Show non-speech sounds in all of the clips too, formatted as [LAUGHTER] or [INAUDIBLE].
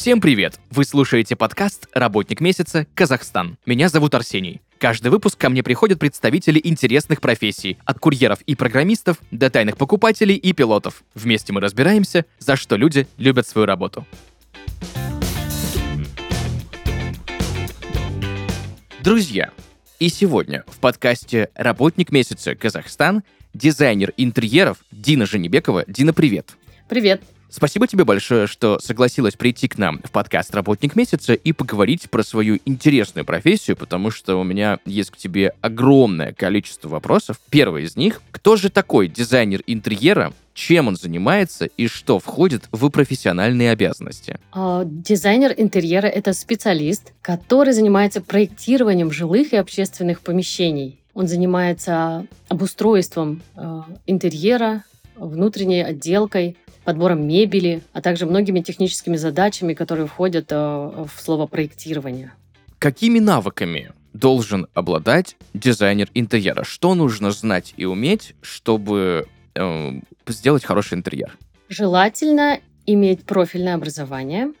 Всем привет! Вы слушаете подкаст «Работник месяца. Казахстан». Меня зовут Арсений. Каждый выпуск ко мне приходят представители интересных профессий, от курьеров и программистов до тайных покупателей и пилотов. Вместе мы разбираемся, за что люди любят свою работу. Друзья, и сегодня в подкасте «Работник месяца. Казахстан» дизайнер интерьеров Дина Женебекова. Дина, привет! Привет! Спасибо тебе большое, что согласилась прийти к нам в подкаст «Работник месяца» и поговорить про свою интересную профессию, потому что у меня есть к тебе огромное количество вопросов. Первый из них — кто же такой дизайнер интерьера, чем он занимается и что входит в профессиональные обязанности? А, дизайнер интерьера — это специалист, который занимается проектированием жилых и общественных помещений. Он занимается обустройством э, интерьера, внутренней отделкой, подбором мебели, а также многими техническими задачами, которые входят э, в слово проектирование. Какими навыками должен обладать дизайнер интерьера? Что нужно знать и уметь, чтобы э, сделать хороший интерьер? Желательно иметь профильное образование,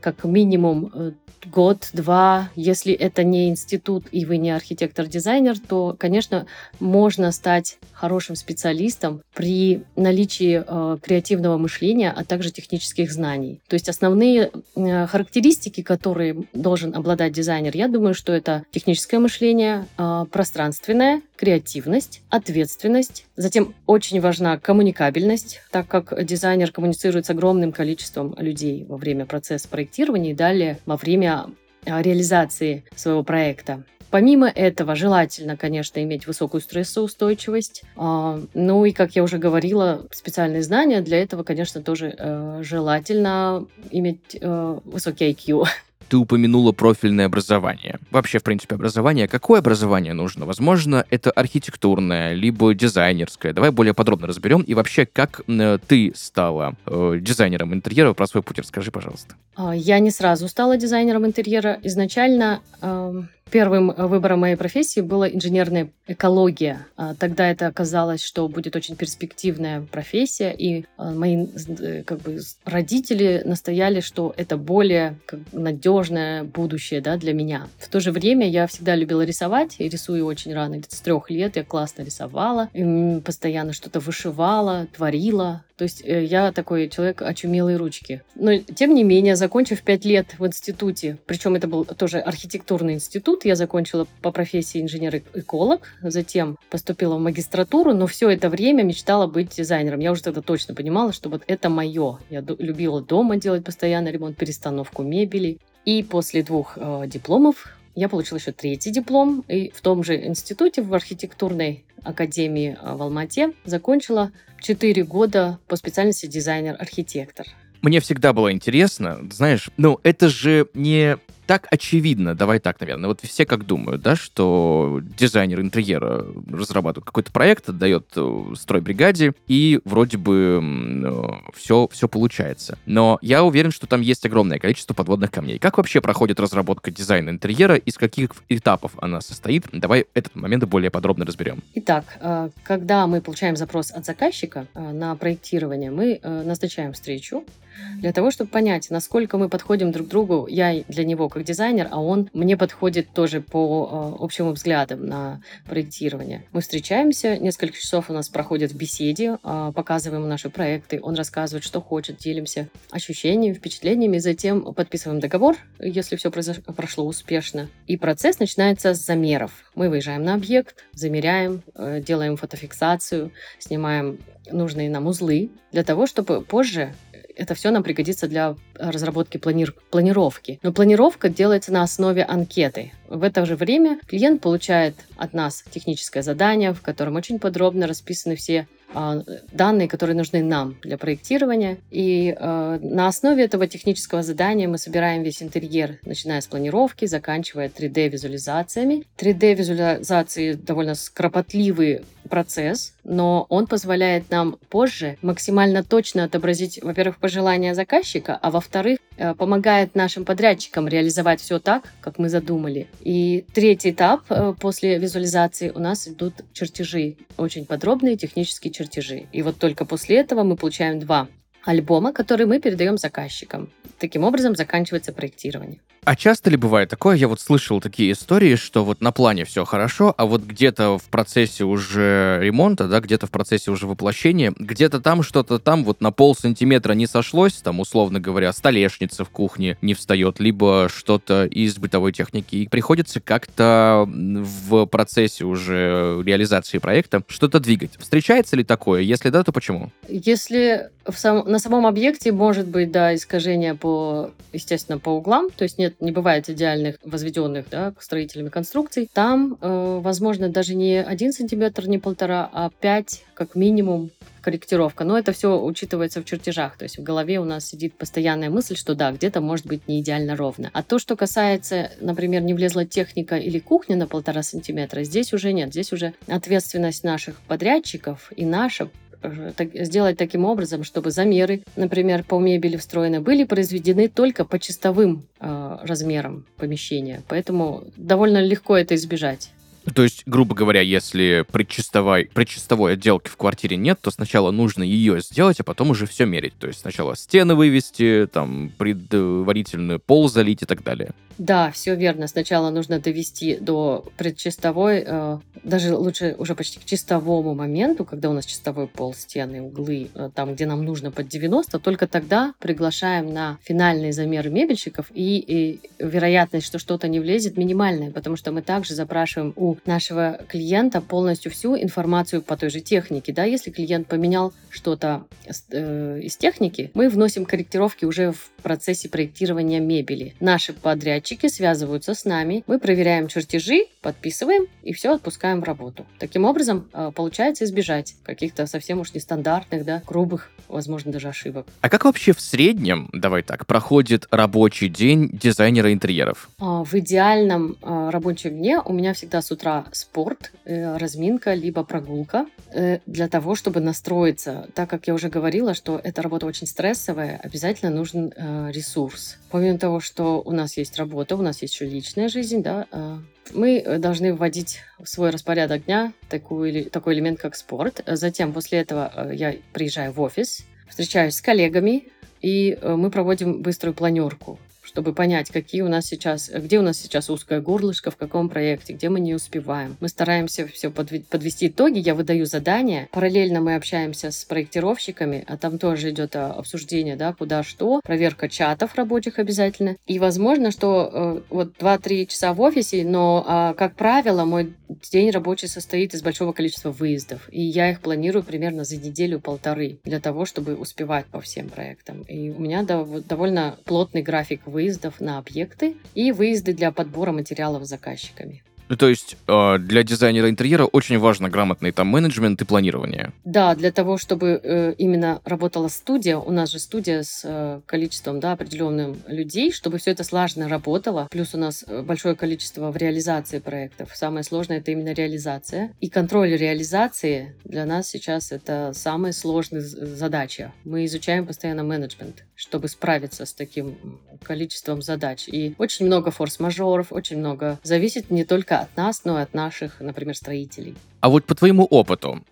как минимум э, год-два. Если это не институт и вы не архитектор-дизайнер, то, конечно, можно стать хорошим специалистом при наличии э, креативного мышления, а также технических знаний. То есть основные э, характеристики, которые должен обладать дизайнер, я думаю, что это техническое мышление, э, пространственное, креативность, ответственность. Затем очень важна коммуникабельность, так как дизайнер коммуницирует с огромным количеством людей во время процесса проектирования и далее во время а, реализации своего проекта. Помимо этого, желательно, конечно, иметь высокую стрессоустойчивость. А, ну и, как я уже говорила, специальные знания. Для этого, конечно, тоже э, желательно иметь э, высокий IQ. Ты упомянула профильное образование. Вообще, в принципе, образование. Какое образование нужно? Возможно, это архитектурное, либо дизайнерское. Давай более подробно разберем. И вообще, как ты стала э, дизайнером интерьера? Про свой путь расскажи, пожалуйста. А, я не сразу стала дизайнером интерьера. Изначально э, Первым выбором моей профессии была инженерная экология. А, тогда это оказалось, что будет очень перспективная профессия, и а, мои э, как бы, родители настояли, что это более как, надежное будущее да, для меня. В то же время я всегда любила рисовать, и рисую очень рано, с трех лет я классно рисовала, постоянно что-то вышивала, творила, то есть э, я такой человек очумелой ручки. Но, тем не менее, закончив пять лет в институте, причем это был тоже архитектурный институт, я закончила по профессии инженер-эколог, затем поступила в магистратуру, но все это время мечтала быть дизайнером. Я уже тогда точно понимала, что вот это мое. Я любила дома делать постоянный ремонт, перестановку мебели. И после двух э, дипломов я получила еще третий диплом, и в том же институте, в архитектурной академии э, в Алмате, закончила 4 года по специальности дизайнер-архитектор. Мне всегда было интересно, знаешь, ну это же не так очевидно, давай так, наверное. Вот все как думают, да, что дизайнер интерьера разрабатывает какой-то проект, отдает э, стройбригаде, и вроде бы все, все получается. Но я уверен, что там есть огромное количество подводных камней. Как вообще проходит разработка дизайна интерьера, из каких этапов она состоит? Давай этот момент более подробно разберем. Итак, э, когда мы получаем запрос от заказчика э, на проектирование, мы назначаем встречу, для того, чтобы понять, насколько мы подходим друг другу, я для него как дизайнер, а он мне подходит тоже по э, общим взглядам на проектирование. Мы встречаемся, несколько часов у нас проходит в беседе, э, показываем наши проекты, он рассказывает, что хочет, делимся ощущениями, впечатлениями, затем подписываем договор, если все прошло успешно. И процесс начинается с замеров. Мы выезжаем на объект, замеряем, э, делаем фотофиксацию, снимаем нужные нам узлы для того, чтобы позже это все нам пригодится для разработки плани... планировки. Но планировка делается на основе анкеты. В это же время клиент получает от нас техническое задание, в котором очень подробно расписаны все данные, которые нужны нам для проектирования. И э, на основе этого технического задания мы собираем весь интерьер, начиная с планировки, заканчивая 3D-визуализациями. 3D-визуализации довольно скропотливый процесс, но он позволяет нам позже максимально точно отобразить, во-первых, пожелания заказчика, а во-вторых, э, помогает нашим подрядчикам реализовать все так, как мы задумали. И третий этап э, после визуализации у нас идут чертежи, очень подробные технические чертежи. И вот только после этого мы получаем два альбома, который мы передаем заказчикам. Таким образом заканчивается проектирование. А часто ли бывает такое? Я вот слышал такие истории, что вот на плане все хорошо, а вот где-то в процессе уже ремонта, да, где-то в процессе уже воплощения, где-то там что-то там вот на пол сантиметра не сошлось, там, условно говоря, столешница в кухне не встает, либо что-то из бытовой техники. И приходится как-то в процессе уже реализации проекта что-то двигать. Встречается ли такое? Если да, то почему? Если в сам, на самом объекте может быть, да, искажение по, естественно, по углам, то есть нет не бывает идеальных возведенных да, строителями конструкций. Там, э, возможно, даже не один сантиметр, не полтора, а пять как минимум корректировка. Но это все учитывается в чертежах. То есть в голове у нас сидит постоянная мысль, что да, где-то может быть не идеально ровно. А то, что касается, например, не влезла техника или кухня на полтора сантиметра, здесь уже нет. Здесь уже ответственность наших подрядчиков и наша так, сделать таким образом, чтобы замеры, например, по мебели встроены, были произведены только по чистовым э, размерам помещения. Поэтому довольно легко это избежать. То есть, грубо говоря, если предчистовой, предчистовой отделки в квартире нет, то сначала нужно ее сделать, а потом уже все мерить. То есть сначала стены вывести, там предварительный пол залить и так далее. Да, все верно. Сначала нужно довести до предчистовой, э, даже лучше уже почти к чистовому моменту, когда у нас чистовой пол, стены, углы, э, там, где нам нужно под 90, только тогда приглашаем на финальные замеры мебельщиков, и, и вероятность, что что-то не влезет, минимальная, потому что мы также запрашиваем у нашего клиента полностью всю информацию по той же технике. Да? Если клиент поменял что-то э, из техники, мы вносим корректировки уже в процессе проектирования мебели. Наши подрядчики связываются с нами, мы проверяем чертежи, подписываем и все отпускаем в работу. Таким образом, э, получается избежать каких-то совсем уж нестандартных, да, грубых, возможно, даже ошибок. А как вообще в среднем, давай так, проходит рабочий день дизайнера интерьеров? А, в идеальном э, рабочем дне у меня всегда с утра спорт, э, разминка, либо прогулка для того, чтобы настроиться. Так как я уже говорила, что эта работа очень стрессовая, обязательно нужен ресурс. Помимо того, что у нас есть работа, у нас есть еще личная жизнь, да, мы должны вводить в свой распорядок дня такой, такой элемент, как спорт. Затем, после этого, э, я приезжаю в офис, встречаюсь с коллегами, и э, мы проводим быструю планерку чтобы понять, какие у нас сейчас, где у нас сейчас узкое горлышко, в каком проекте, где мы не успеваем. Мы стараемся все подвести итоги, я выдаю задания. Параллельно мы общаемся с проектировщиками, а там тоже идет а, обсуждение, да, куда что, проверка чатов рабочих обязательно. И возможно, что э, вот 2-3 часа в офисе, но, э, как правило, мой день рабочий состоит из большого количества выездов. И я их планирую примерно за неделю-полторы для того, чтобы успевать по всем проектам. И у меня довольно плотный график выездов на объекты и выезды для подбора материалов заказчиками. Ну, то есть э, для дизайнера интерьера очень важно грамотный там менеджмент и планирование. Да, для того, чтобы э, именно работала студия, у нас же студия с э, количеством да, определенным людей, чтобы все это слаженно работало. Плюс у нас э, большое количество в реализации проектов. Самое сложное это именно реализация. И контроль реализации для нас сейчас это самая сложная задача. Мы изучаем постоянно менеджмент, чтобы справиться с таким количеством задач. И очень много форс-мажоров, очень много зависит не только от нас, но и от наших, например, строителей. А вот по твоему опыту,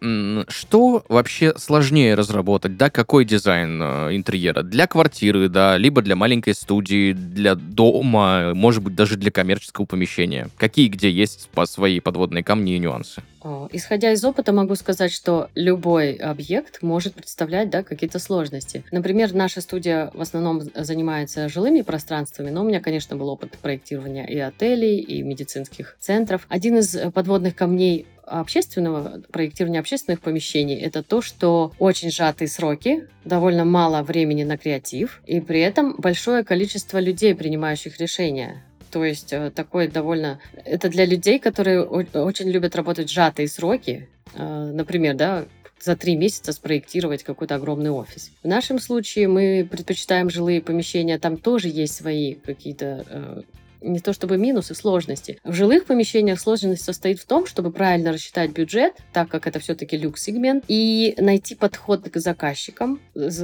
что вообще сложнее разработать, да, какой дизайн э, интерьера? Для квартиры, да, либо для маленькой студии, для дома, может быть, даже для коммерческого помещения? Какие где есть по свои подводные камни и нюансы? Исходя из опыта, могу сказать, что любой объект может представлять да, какие-то сложности. Например, наша студия в основном занимается жилыми пространствами, но у меня, конечно, был опыт проектирования и отелей, и медицинских центров. Один из подводных камней общественного проектирования общественных помещений это то, что очень сжатые сроки, довольно мало времени на креатив, и при этом большое количество людей, принимающих решения. То есть э, такое довольно... Это для людей, которые очень любят работать сжатые сроки. Э, например, да, за три месяца спроектировать какой-то огромный офис. В нашем случае мы предпочитаем жилые помещения, там тоже есть свои какие-то э, не то чтобы минусы, сложности. В жилых помещениях сложность состоит в том, чтобы правильно рассчитать бюджет, так как это все-таки люкс-сегмент, и найти подход к заказчикам,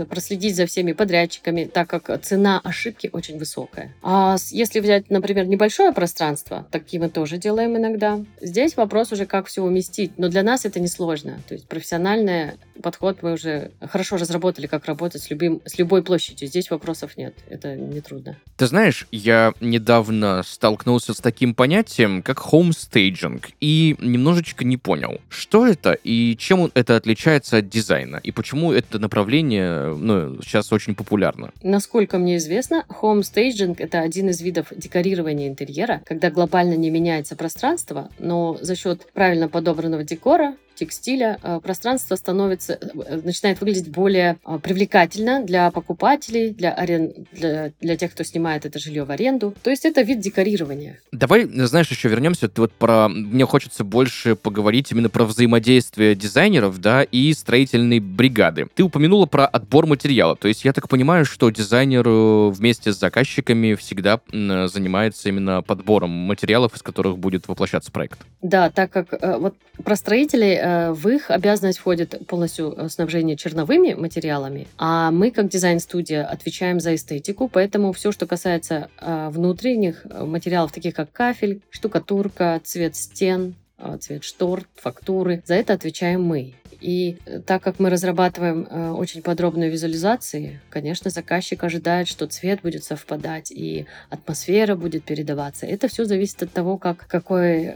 проследить за всеми подрядчиками, так как цена ошибки очень высокая. А если взять, например, небольшое пространство, такие мы тоже делаем иногда, здесь вопрос уже, как все уместить. Но для нас это не сложно. То есть профессиональная подход мы уже хорошо разработали, как работать с, любым, с любой площадью. Здесь вопросов нет. Это нетрудно. Ты знаешь, я недавно столкнулся с таким понятием, как homestaging, и немножечко не понял, что это и чем это отличается от дизайна, и почему это направление ну, сейчас очень популярно. Насколько мне известно, homestaging — это один из видов декорирования интерьера, когда глобально не меняется пространство, но за счет правильно подобранного декора текстиля э, пространство становится, э, начинает выглядеть более э, привлекательно для покупателей, для, арен... для, для тех, кто снимает это жилье в аренду. То есть это вид декорирования. Давай, знаешь, еще вернемся. Ты вот про... Мне хочется больше поговорить именно про взаимодействие дизайнеров, да, и строительной бригады. Ты упомянула про отбор материала. То есть я так понимаю, что дизайнер вместе с заказчиками всегда занимается именно подбором материалов, из которых будет воплощаться проект. Да, так как вот про строителей в их обязанность входит полностью э, снабжение черновыми материалами, а мы, как дизайн-студия, отвечаем за эстетику, поэтому все, что касается э, внутренних материалов, таких как кафель, штукатурка, цвет стен, цвет штор, фактуры, за это отвечаем мы. И так как мы разрабатываем э, очень подробные визуализации, конечно, заказчик ожидает, что цвет будет совпадать и атмосфера будет передаваться. Это все зависит от того, как, какой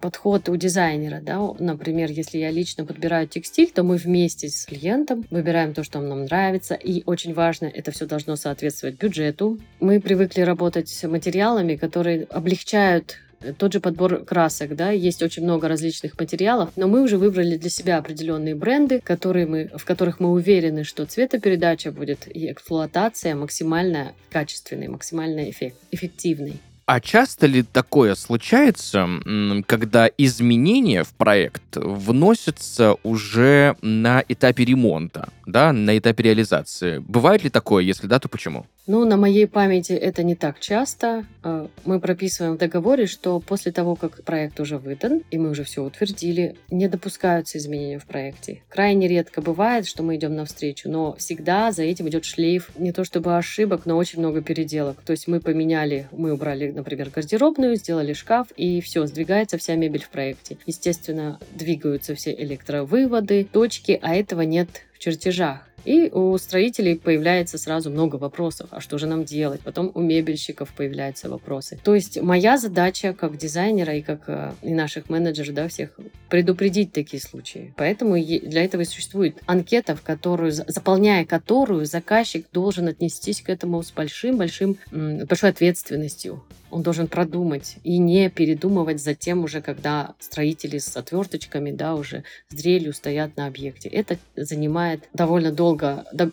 подход у дизайнера, да, например, если я лично подбираю текстиль, то мы вместе с клиентом выбираем то, что нам нравится, и очень важно, это все должно соответствовать бюджету. Мы привыкли работать с материалами, которые облегчают э, тот же подбор красок, да, есть очень много различных материалов, но мы уже выбрали для себя определенные бренды, которые мы, в которых мы уверены, что цветопередача будет и эксплуатация максимально качественной, максимально эффект, эффективной. А часто ли такое случается, когда изменения в проект вносятся уже на этапе ремонта, да, на этапе реализации? Бывает ли такое? Если да, то почему? Ну, на моей памяти это не так часто. А, мы прописываем в договоре, что после того, как проект уже выдан, и мы уже все утвердили, не допускаются изменения в проекте. Крайне редко бывает, что мы идем навстречу, но всегда за этим идет шлейф не то чтобы ошибок, но очень много переделок. То есть мы поменяли, мы убрали, например, гардеробную, сделали шкаф, и все, сдвигается вся мебель в проекте. Естественно, двигаются все электровыводы, точки, а этого нет в чертежах. И у строителей появляется сразу много вопросов. А что же нам делать? Потом у мебельщиков появляются вопросы. То есть моя задача как дизайнера и как э, и наших менеджеров, да, всех, предупредить такие случаи. Поэтому для этого и существует анкета, в которую, заполняя которую заказчик должен отнестись к этому с большим-большим, большой ответственностью он должен продумать и не передумывать затем уже, когда строители с отверточками, да, уже с дрелью стоят на объекте. Это занимает довольно долго.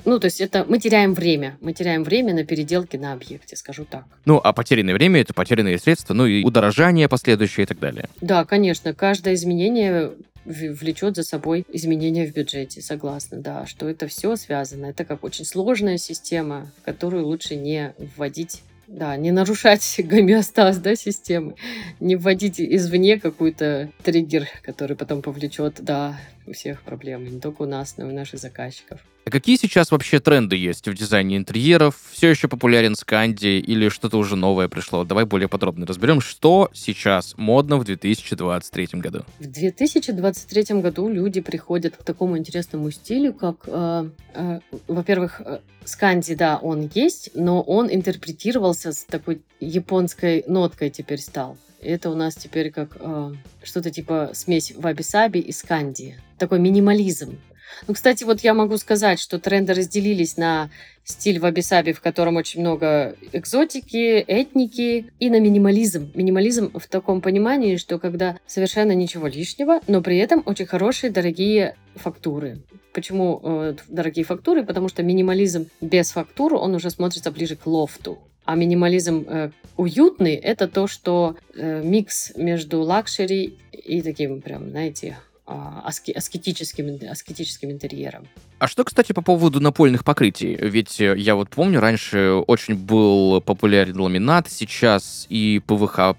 Ну, то есть это мы теряем время. Мы теряем время на переделки на объекте, скажу так. Ну, а потерянное время — это потерянные средства, ну и удорожание последующее и так далее. Да, конечно. Каждое изменение влечет за собой изменения в бюджете, согласна, да, что это все связано. Это как очень сложная система, в которую лучше не вводить да, не нарушать [LAUGHS] гомеостаз да, системы, не вводить извне какой-то триггер, который потом повлечет, да, у всех проблемы, не только у нас, но и у наших заказчиков. А какие сейчас вообще тренды есть в дизайне интерьеров? Все еще популярен Сканди или что-то уже новое пришло? Давай более подробно разберем, что сейчас модно в 2023 году. В 2023 году люди приходят к такому интересному стилю, как, э, э, во-первых, э, Сканди, да, он есть, но он интерпретировался с такой японской ноткой теперь стал. Это у нас теперь как э, что-то типа смесь ваби-саби и сканди. Такой минимализм. Ну, кстати, вот я могу сказать, что тренды разделились на стиль ваби-саби, в котором очень много экзотики, этники, и на минимализм. Минимализм в таком понимании, что когда совершенно ничего лишнего, но при этом очень хорошие, дорогие фактуры. Почему э, дорогие фактуры? Потому что минимализм без фактур, он уже смотрится ближе к лофту. А минимализм э, уютный — это то, что э, микс между luxury и таким прям, знаете, а, аскетическим, аскетическим интерьером. А что, кстати, по поводу напольных покрытий? Ведь э, я вот помню, раньше очень был популярен ламинат, сейчас и ПВХ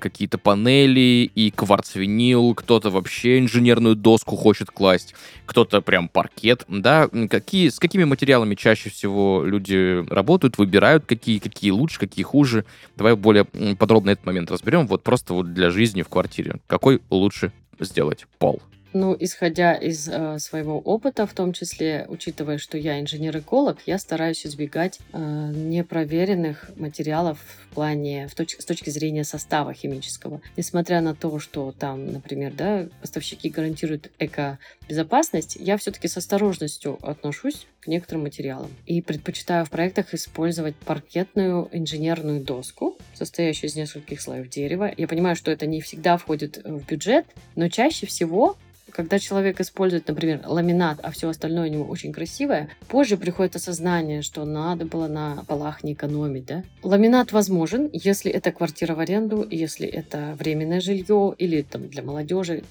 какие-то панели, и кварц-винил, кто-то вообще инженерную доску хочет класть, кто-то прям паркет, да? Какие, с какими материалами чаще всего люди работают, выбирают, какие, какие лучше, какие хуже? Давай более подробно этот момент разберем, вот просто вот для жизни в квартире. Какой лучше сделать пол? Ну, исходя из э, своего опыта, в том числе, учитывая, что я инженер-эколог, я стараюсь избегать э, непроверенных материалов в плане, в точ с точки зрения состава химического. Несмотря на то, что там, например, да, поставщики гарантируют эко-безопасность, я все-таки с осторожностью отношусь к некоторым материалам. И предпочитаю в проектах использовать паркетную инженерную доску, состоящую из нескольких слоев дерева. Я понимаю, что это не всегда входит в бюджет, но чаще всего когда человек использует, например, ламинат, а все остальное у него очень красивое, позже приходит осознание, что надо было на полах не экономить, да? Ламинат возможен, если это квартира в аренду, если это временное жилье или там для молодежи.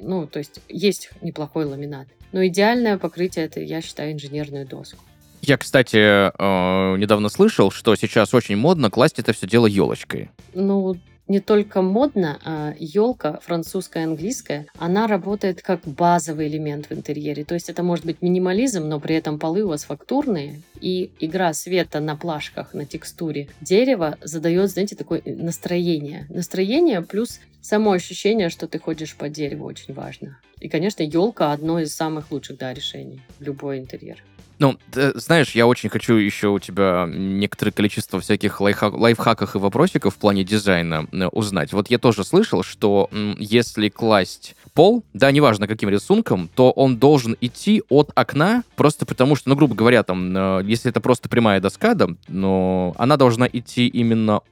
Ну, то есть есть неплохой ламинат. Но идеальное покрытие это, я считаю, инженерную доску. Я, кстати, э, недавно слышал, что сейчас очень модно класть это все дело елочкой. Ну, не только модно, а елка французская, английская, она работает как базовый элемент в интерьере. То есть это может быть минимализм, но при этом полы у вас фактурные, и игра света на плашках, на текстуре дерева задает, знаете, такое настроение. Настроение плюс само ощущение, что ты ходишь по дереву, очень важно. И, конечно, елка одно из самых лучших да, решений в любой интерьер. Ну, ты, знаешь, я очень хочу еще у тебя некоторое количество всяких лайфхак, лайфхаков и вопросиков в плане дизайна э, узнать. Вот я тоже слышал, что если класть пол, да, неважно каким рисунком, то он должен идти от окна, просто потому что, ну, грубо говоря, там, э, если это просто прямая доска, да, но она должна идти именно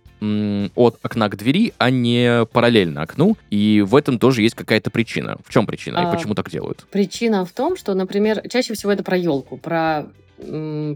от окна к двери, а не параллельно окну. И в этом тоже есть какая-то причина. В чем причина а, и почему так делают? Причина в том, что, например, чаще всего это про елку, про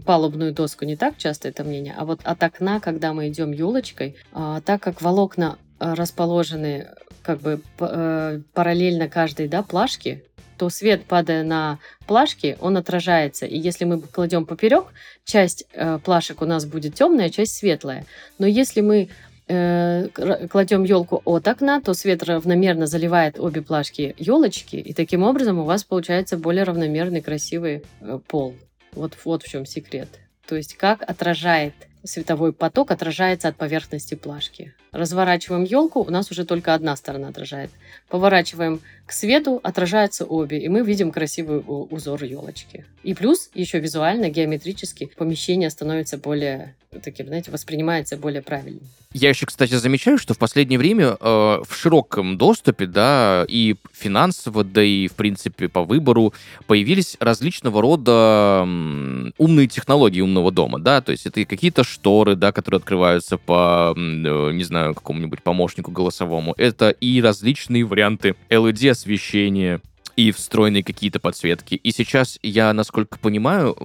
палубную доску не так часто это мнение, а вот от окна, когда мы идем елочкой, а, так как волокна а, расположены как бы э, параллельно каждой да, плашке, то свет, падая на плашки, он отражается. И если мы кладем поперек, часть э, плашек у нас будет темная, часть светлая. Но если мы э, кладем елку от окна, то свет равномерно заливает обе плашки елочки, и таким образом у вас получается более равномерный красивый э, пол. Вот, вот в чем секрет. То есть как отражает световой поток отражается от поверхности плашки. Разворачиваем елку, у нас уже только одна сторона отражает. Поворачиваем к свету, отражаются обе, и мы видим красивый узор елочки. И плюс еще визуально, геометрически помещение становится более таким, знаете, воспринимается более правильно. Я еще, кстати, замечаю, что в последнее время э, в широком доступе, да, и финансово, да и, в принципе, по выбору появились различного рода м, умные технологии умного дома, да, то есть это какие-то шторы, да, которые открываются по, э, не знаю, какому-нибудь помощнику голосовому, это и различные варианты LED-освещения, и встроенные какие-то подсветки. И сейчас я, насколько понимаю,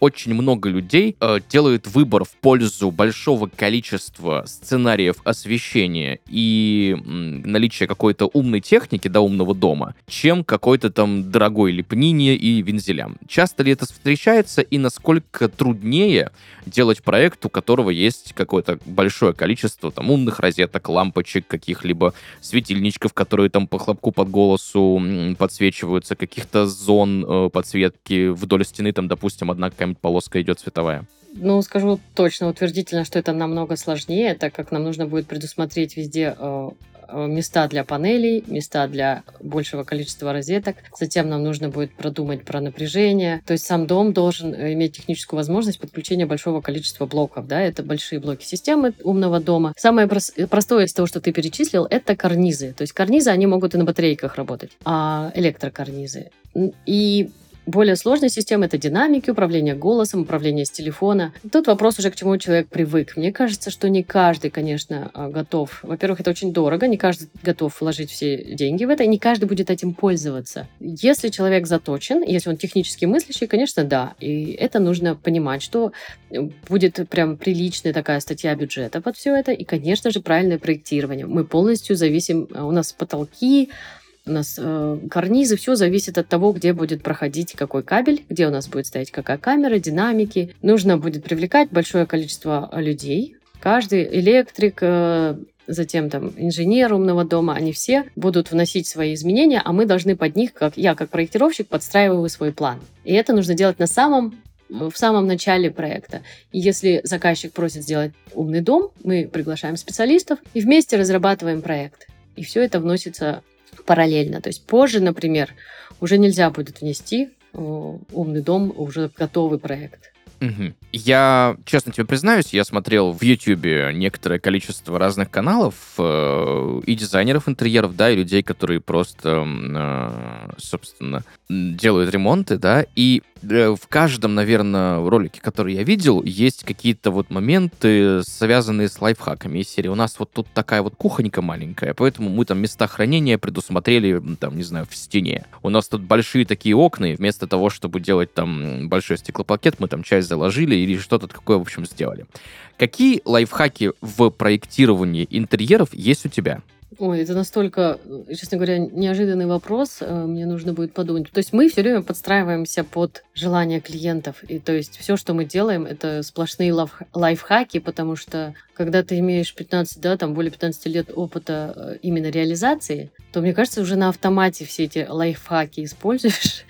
очень много людей э, делают выбор в пользу большого количества сценариев освещения и наличия какой-то умной техники, да, умного дома, чем какой-то там дорогой лепнине и вензелям. Часто ли это встречается и насколько труднее делать проект, у которого есть какое-то большое количество там умных розеток, лампочек, каких-либо светильничков, которые там по хлопку под голосу под подсвечиваются, каких-то зон э, подсветки вдоль стены, там, допустим, одна какая-нибудь полоска идет световая? Ну, скажу точно, утвердительно, что это намного сложнее, так как нам нужно будет предусмотреть везде э, места для панелей, места для большего количества розеток. Затем нам нужно будет продумать про напряжение. То есть сам дом должен э, иметь техническую возможность подключения большого количества блоков. Да? Это большие блоки системы умного дома. Самое простое из того, что ты перечислил, это карнизы. То есть карнизы, они могут и на батарейках работать, а электрокарнизы. И более сложные системы — это динамики, управление голосом, управление с телефона. Тут вопрос уже, к чему человек привык. Мне кажется, что не каждый, конечно, а, готов. Во-первых, это очень дорого, не каждый готов вложить все деньги в это, и не каждый будет этим пользоваться. Если человек заточен, если он технически мыслящий, конечно, да. И это нужно понимать, что будет прям приличная такая статья бюджета под все это, и, конечно же, правильное проектирование. Мы полностью зависим, а, у нас потолки, у нас э, карнизы, все зависит от того, где будет проходить какой кабель, где у нас будет стоять какая камера, динамики. Нужно будет привлекать большое количество людей. Каждый электрик, э, затем там инженер умного дома, они все будут вносить свои изменения, а мы должны под них, как я как проектировщик, подстраиваю свой план. И это нужно делать на самом в самом начале проекта. И если заказчик просит сделать умный дом, мы приглашаем специалистов и вместе разрабатываем проект. И все это вносится параллельно. То есть позже, например, уже нельзя будет внести умный дом, уже готовый проект. Угу. Я, честно тебе признаюсь, я смотрел в YouTube некоторое количество разных каналов э, и дизайнеров интерьеров, да, и людей, которые просто, э, собственно, делают ремонты, да, и э, в каждом, наверное, ролике, который я видел, есть какие-то вот моменты, связанные с лайфхаками из серии. У нас вот тут такая вот кухонька маленькая, поэтому мы там места хранения предусмотрели, там, не знаю, в стене. У нас тут большие такие окна, и вместо того, чтобы делать там большой стеклопакет, мы там часть заложили или что-то такое, в общем, сделали. Какие лайфхаки в проектировании интерьеров есть у тебя? Ой, это настолько, честно говоря, неожиданный вопрос. Э, мне нужно будет подумать. То есть мы все время подстраиваемся под желания клиентов. И то есть все, что мы делаем, это сплошные лайф лайфхаки, потому что когда ты имеешь 15, да, там более 15 лет опыта э, именно реализации, то, мне кажется, уже на автомате все эти лайфхаки используешь.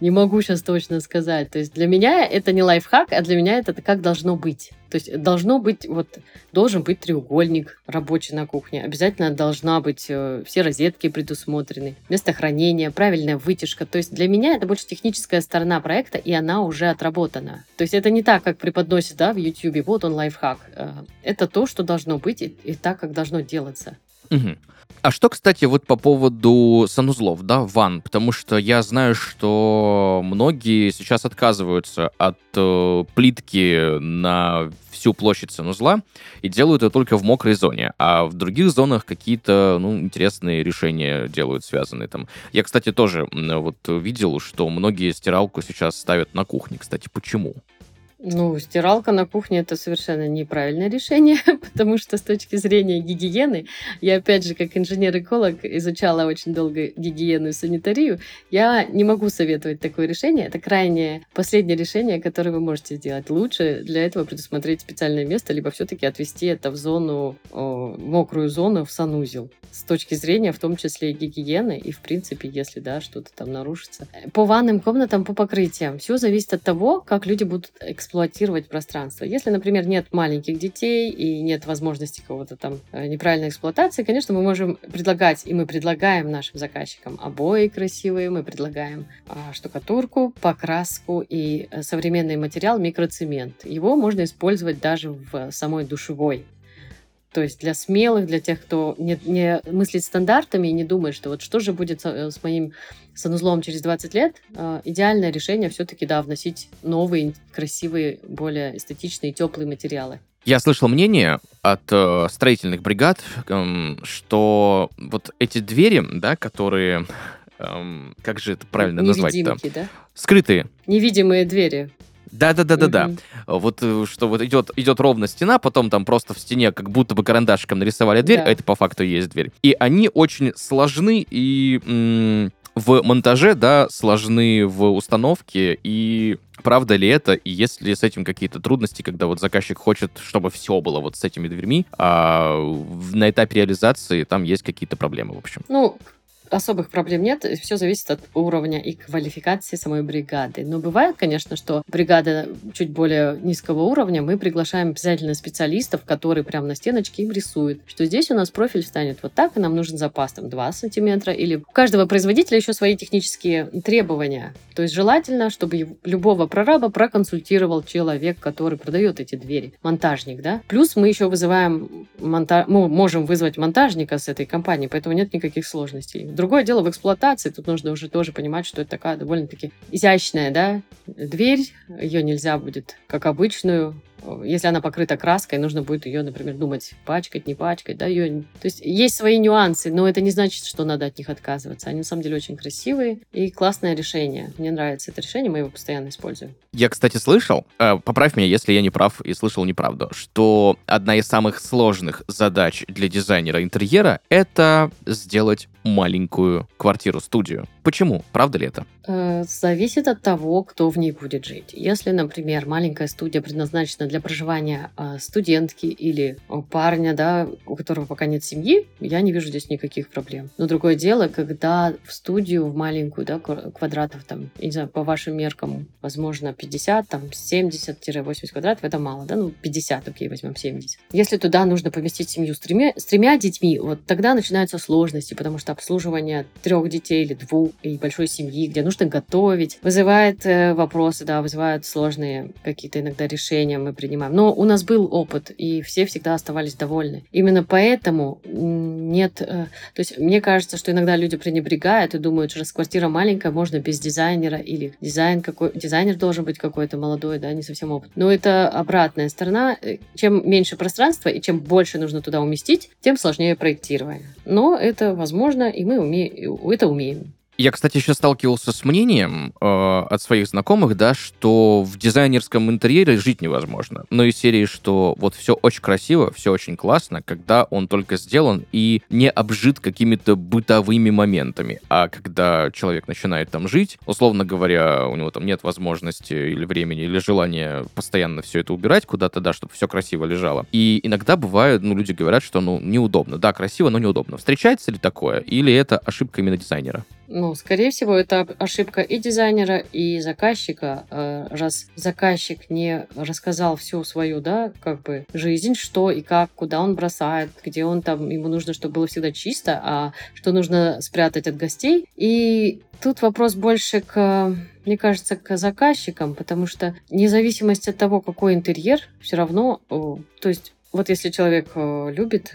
Не могу сейчас точно сказать. То есть для меня это не лайфхак, а для меня это как должно быть. То есть должно быть, вот, должен быть треугольник рабочий на кухне. Обязательно должна быть э, все розетки предусмотрены, место хранения, правильная вытяжка. То есть для меня это больше техническая сторона проекта, и она уже отработана. То есть это не так, как преподносит да, в YouTube, вот он лайфхак. Э, это то, что должно быть, и, и так, как должно делаться. Угу. А что, кстати, вот по поводу санузлов, да, ванн, потому что я знаю, что многие сейчас отказываются от э, плитки на всю площадь санузла и делают это только в мокрой зоне, а в других зонах какие-то, ну, интересные решения делают, связанные там. Я, кстати, тоже вот видел, что многие стиралку сейчас ставят на кухне, кстати, почему? Ну, стиралка на кухне это совершенно неправильное решение, [LAUGHS] потому что с точки зрения гигиены, я опять же как инженер-эколог изучала очень долго гигиену и санитарию, я не могу советовать такое решение. Это крайне последнее решение, которое вы можете сделать. Лучше для этого предусмотреть специальное место, либо все-таки отвести это в зону, о, мокрую зону, в санузел. С точки зрения в том числе и гигиены, и в принципе, если да, что-то там нарушится. По ванным комнатам, по покрытиям, все зависит от того, как люди будут эксплуатировать эксплуатировать пространство. Если, например, нет маленьких детей и нет возможности какого-то там э, неправильной эксплуатации, конечно, мы можем предлагать, и мы предлагаем нашим заказчикам обои красивые, мы предлагаем а, штукатурку, покраску и э, современный материал микроцемент. Его можно использовать даже в самой душевой. То есть для смелых, для тех, кто не, не мыслит стандартами и не думает, что вот что же будет э, с моим санузлом через 20 лет, э, идеальное решение все-таки, да, вносить новые, красивые, более эстетичные, теплые материалы. Я слышал мнение от э, строительных бригад, э, что вот эти двери, да, которые, э, как же это правильно назвать-то? да? Скрытые. Невидимые двери. Да, да, да, да, да. Вот э, что вот идет, идет ровно стена, потом там просто в стене как будто бы карандашиком нарисовали дверь, да. а это по факту есть дверь. И они очень сложны и м- в монтаже, да, сложны в установке, и правда ли это, и есть ли с этим какие-то трудности, когда вот заказчик хочет, чтобы все было вот с этими дверьми, а на этапе реализации там есть какие-то проблемы, в общем? Ну, особых проблем нет, все зависит от уровня и квалификации самой бригады. Но бывает, конечно, что бригада чуть более низкого уровня, мы приглашаем обязательно специалистов, которые прямо на стеночке им рисуют, что здесь у нас профиль станет вот так, и нам нужен запас там 2 сантиметра, или у каждого производителя еще свои технические требования. То есть желательно, чтобы любого прораба проконсультировал человек, который продает эти двери, монтажник, да. Плюс мы еще вызываем монтаж, мы можем вызвать монтажника с этой компании, поэтому нет никаких сложностей. Другое дело в эксплуатации. Тут нужно уже тоже понимать, что это такая довольно-таки изящная да, дверь. Ее нельзя будет, как обычную, если она покрыта краской, нужно будет ее, например, думать, пачкать, не пачкать, да, ее... То есть есть свои нюансы, но это не значит, что надо от них отказываться. Они, на самом деле, очень красивые и классное решение. Мне нравится это решение, мы его постоянно используем. Я, кстати, слышал, э, поправь меня, если я не прав и слышал неправду, что одна из самых сложных задач для дизайнера интерьера — это сделать маленькую квартиру-студию. Почему? Правда ли это? Э, зависит от того, кто в ней будет жить. Если, например, маленькая студия предназначена для проживания э, студентки или парня, да, у которого пока нет семьи, я не вижу здесь никаких проблем. Но другое дело, когда в студию, в маленькую, да, квадратов, там, не знаю, по вашим меркам, возможно, 50, там, 70-80 квадратов, это мало, да, ну, 50, окей, возьмем 70. Если туда нужно поместить семью с тремя, с тремя детьми, вот тогда начинаются сложности, потому что проектирование трех детей или двух и большой семьи, где нужно готовить, вызывает э, вопросы, да, вызывает сложные какие-то иногда решения мы принимаем. Но у нас был опыт, и все всегда оставались довольны. Именно поэтому нет... Э, то есть мне кажется, что иногда люди пренебрегают и думают, что раз квартира маленькая, можно без дизайнера, или дизайн какой... дизайнер должен быть какой-то молодой, да, не совсем опыт. Но это обратная сторона. Э, чем меньше пространства и чем больше нужно туда уместить, тем сложнее проектирование. Но это возможно, и мы умеем, это умеем. Я, кстати, еще сталкивался с мнением э, от своих знакомых, да, что в дизайнерском интерьере жить невозможно. Но из серии, что вот все очень красиво, все очень классно, когда он только сделан и не обжит какими-то бытовыми моментами. А когда человек начинает там жить, условно говоря, у него там нет возможности или времени, или желания постоянно все это убирать куда-то, да, чтобы все красиво лежало. И иногда бывает, ну, люди говорят, что, ну, неудобно. Да, красиво, но неудобно. Встречается ли такое? Или это ошибка именно дизайнера? Ну, скорее всего, это ошибка и дизайнера, и заказчика. Э, раз заказчик не рассказал всю свою, да, как бы жизнь, что и как, куда он бросает, где он там, ему нужно, чтобы было всегда чисто, а что нужно спрятать от гостей. И тут вопрос больше к мне кажется, к заказчикам, потому что независимость от того, какой интерьер, все равно, то есть вот если человек э, любит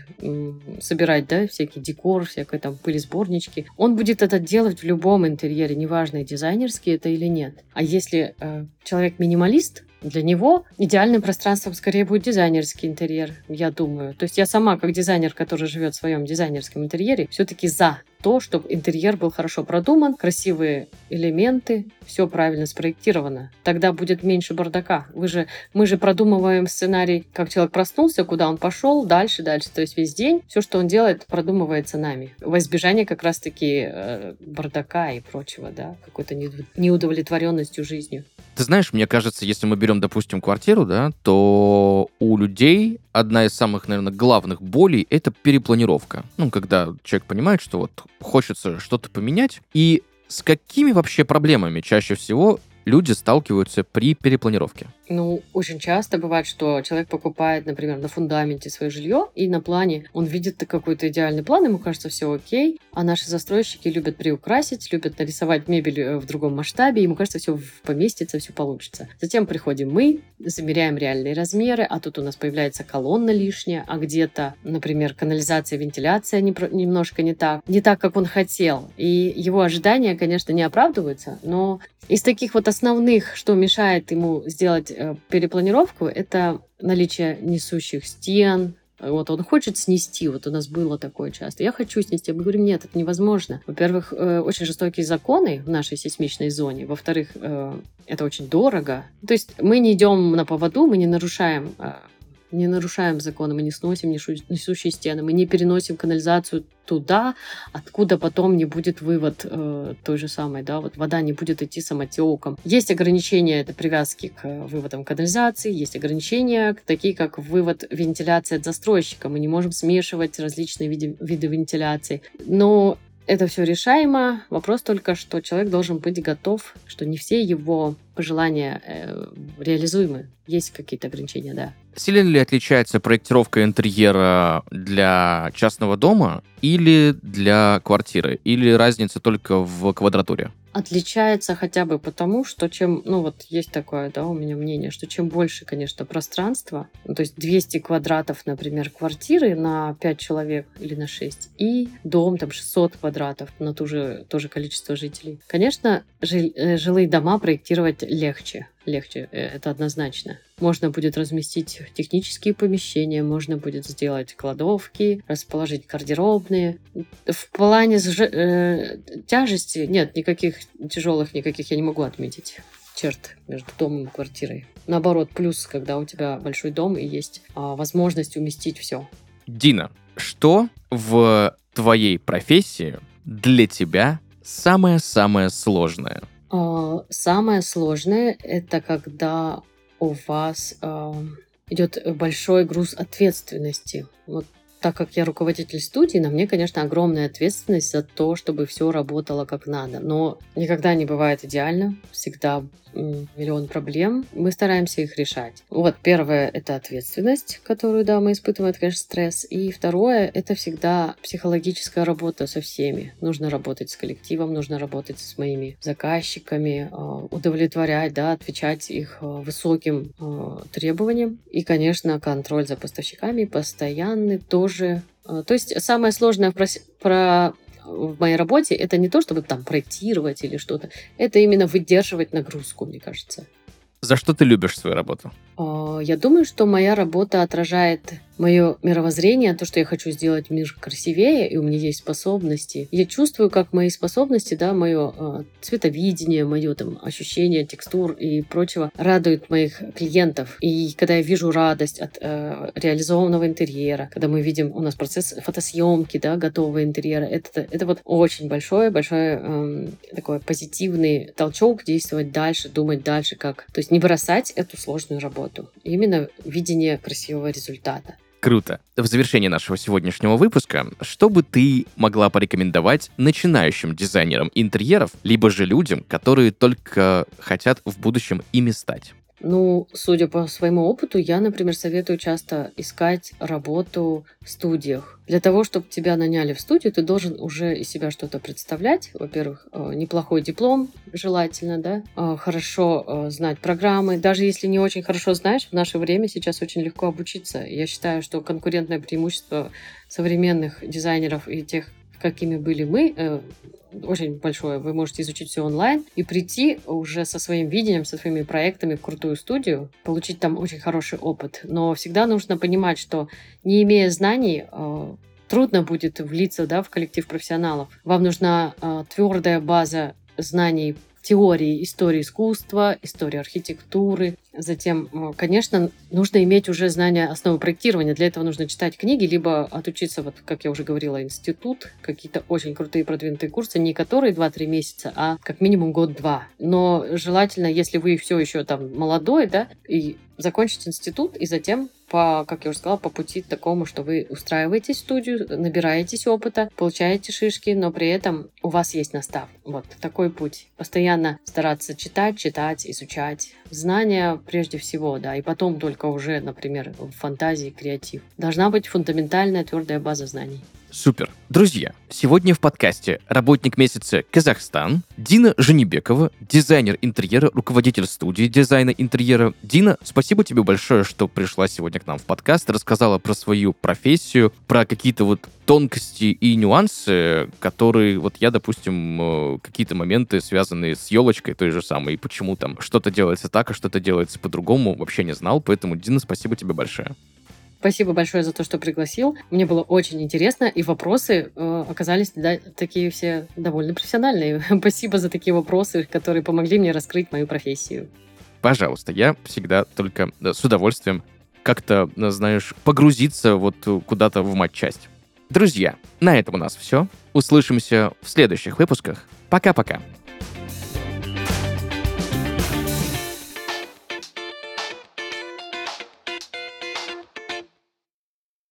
собирать, да, всякий декор, всякое там пылесборнички, он будет это делать в любом интерьере, неважно, дизайнерский это или нет. А если э, человек минималист, для него идеальным пространством скорее будет дизайнерский интерьер, я думаю. То есть я сама, как дизайнер, который живет в своем дизайнерском интерьере, все-таки за то, чтобы интерьер был хорошо продуман, красивые элементы, все правильно спроектировано. Тогда будет меньше бардака. Вы же, мы же продумываем сценарий, как человек проснулся, куда он пошел, дальше, дальше. То есть весь день все, что он делает, продумывается нами. Во избежание как раз-таки э, бардака и прочего, да, какой-то неудовлетворенностью жизнью. Ты знаешь, мне кажется, если мы берем, допустим, квартиру, да, то у людей одна из самых, наверное, главных болей — это перепланировка. Ну, когда человек понимает, что вот хочется что-то поменять, и с какими вообще проблемами чаще всего люди сталкиваются при перепланировке? Ну, очень часто бывает, что человек покупает, например, на фундаменте свое жилье, и на плане он видит какой-то идеальный план, ему кажется все окей, а наши застройщики любят приукрасить, любят нарисовать мебель э, в другом масштабе, ему кажется, все поместится, все получится. Затем приходим мы, замеряем реальные размеры, а тут у нас появляется колонна лишняя, а где-то, например, канализация, вентиляция немножко не так, не так, как он хотел. И его ожидания, конечно, не оправдываются, но из таких вот основных, что мешает ему сделать перепланировку, это наличие несущих стен, вот он хочет снести, вот у нас было такое часто. Я хочу снести. Мы говорим, нет, это невозможно. Во-первых, э, очень жестокие законы в нашей сейсмичной зоне. Во-вторых, э, это очень дорого. То есть мы не идем на поводу, мы не нарушаем не нарушаем законы, мы не сносим несущие стены, мы не переносим канализацию туда, откуда потом не будет вывод э, той же самой, да, вот вода не будет идти самотеком. Есть ограничения, это привязки к выводам канализации, есть ограничения, такие как вывод вентиляции от застройщика. Мы не можем смешивать различные виды, виды вентиляции. Но это все решаемо. Вопрос только, что человек должен быть готов, что не все его пожелания э, реализуемы. Есть какие-то ограничения, да. Сильно ли отличается проектировка интерьера для частного дома или для квартиры? Или разница только в квадратуре? Отличается хотя бы потому, что чем, ну вот есть такое, да, у меня мнение, что чем больше, конечно, пространство, ну, то есть 200 квадратов, например, квартиры на 5 человек или на 6, и дом там 600 квадратов на ту же, то же количество жителей. Конечно, э, жилые дома проектировать легче, легче, э, это однозначно. Можно будет разместить технические помещения, можно будет сделать кладовки, расположить гардеробные. В плане э, тяжести нет, никаких тяжелых никаких я не могу отметить черт между домом и квартирой. Наоборот, плюс, когда у тебя большой дом и есть а, возможность уместить все. Дина, что в твоей профессии для тебя самое-самое сложное? А, самое сложное это когда у вас а, идет большой груз ответственности. Вот так как я руководитель студии, на мне, конечно, огромная ответственность за то, чтобы все работало как надо. Но никогда не бывает идеально. Всегда миллион проблем. Мы стараемся их решать. Вот, первое — это ответственность, которую, да, мы испытываем, это, конечно, стресс. И второе — это всегда психологическая работа со всеми. Нужно работать с коллективом, нужно работать с моими заказчиками, а, удовлетворять, да, отвечать их а, высоким а, требованиям. И, конечно, контроль за поставщиками постоянный тоже то есть самое сложное про, про в моей работе это не то, чтобы там проектировать или что-то, это именно выдерживать нагрузку, мне кажется. За что ты любишь свою работу? Я думаю, что моя работа отражает мое мировоззрение, то, что я хочу сделать мир красивее, и у меня есть способности. Я чувствую, как мои способности, да, мое э, цветовидение, мое там ощущение текстур и прочего радуют моих клиентов. И когда я вижу радость от э, реализованного интерьера, когда мы видим у нас процесс фотосъемки, да, готового интерьера, это, это вот очень большой, большой э, такой позитивный толчок действовать дальше, думать дальше, как, то есть не бросать эту сложную работу, именно видение красивого результата. Круто. В завершении нашего сегодняшнего выпуска, что бы ты могла порекомендовать начинающим дизайнерам интерьеров, либо же людям, которые только хотят в будущем ими стать? Ну, судя по своему опыту, я, например, советую часто искать работу в студиях. Для того, чтобы тебя наняли в студию, ты должен уже из себя что-то представлять. Во-первых, э, неплохой диплом желательно, да, э, хорошо э, знать программы. Даже если не очень хорошо знаешь, в наше время сейчас очень легко обучиться. Я считаю, что конкурентное преимущество современных дизайнеров и тех, какими были мы, очень большое. Вы можете изучить все онлайн и прийти уже со своим видением, со своими проектами в крутую студию, получить там очень хороший опыт. Но всегда нужно понимать, что не имея знаний, э, трудно будет влиться да, в коллектив профессионалов. Вам нужна э, твердая база знаний теории истории искусства, истории архитектуры. Затем, э, конечно, нужно иметь уже знания основы проектирования. Для этого нужно читать книги, либо отучиться, вот как я уже говорила, институт, какие-то очень крутые продвинутые курсы, не которые 2-3 месяца, а как минимум год-два. Но желательно, если вы все еще там молодой, да, и закончить институт, и затем по, как я уже сказала, по пути такому, что вы устраиваетесь в студию, набираетесь опыта, получаете шишки, но при этом у вас есть настав. Вот такой путь. Постоянно стараться читать, читать, изучать. Знания прежде всего, да, и потом только уже, например, фантазии, креатив. Должна быть фундаментальная твердая база знаний. Супер. Друзья, сегодня в подкасте работник месяца Казахстан Дина Женебекова, дизайнер интерьера, руководитель студии дизайна интерьера. Дина, спасибо тебе большое, что пришла сегодня к нам в подкаст, рассказала про свою профессию, про какие-то вот тонкости и нюансы, которые вот я, допустим, э, какие-то моменты, связанные с елочкой той же самой, и почему там что-то делается так, а что-то делается по-другому, вообще не знал. Поэтому, Дина, спасибо тебе большое. Спасибо большое за то, что пригласил. Мне было очень интересно, и вопросы э, оказались да, такие все довольно профессиональные. [LAUGHS] Спасибо за такие вопросы, которые помогли мне раскрыть мою профессию. Пожалуйста, я всегда только с удовольствием как-то, знаешь, погрузиться вот куда-то в матчасть. Друзья, на этом у нас все. Услышимся в следующих выпусках. Пока-пока.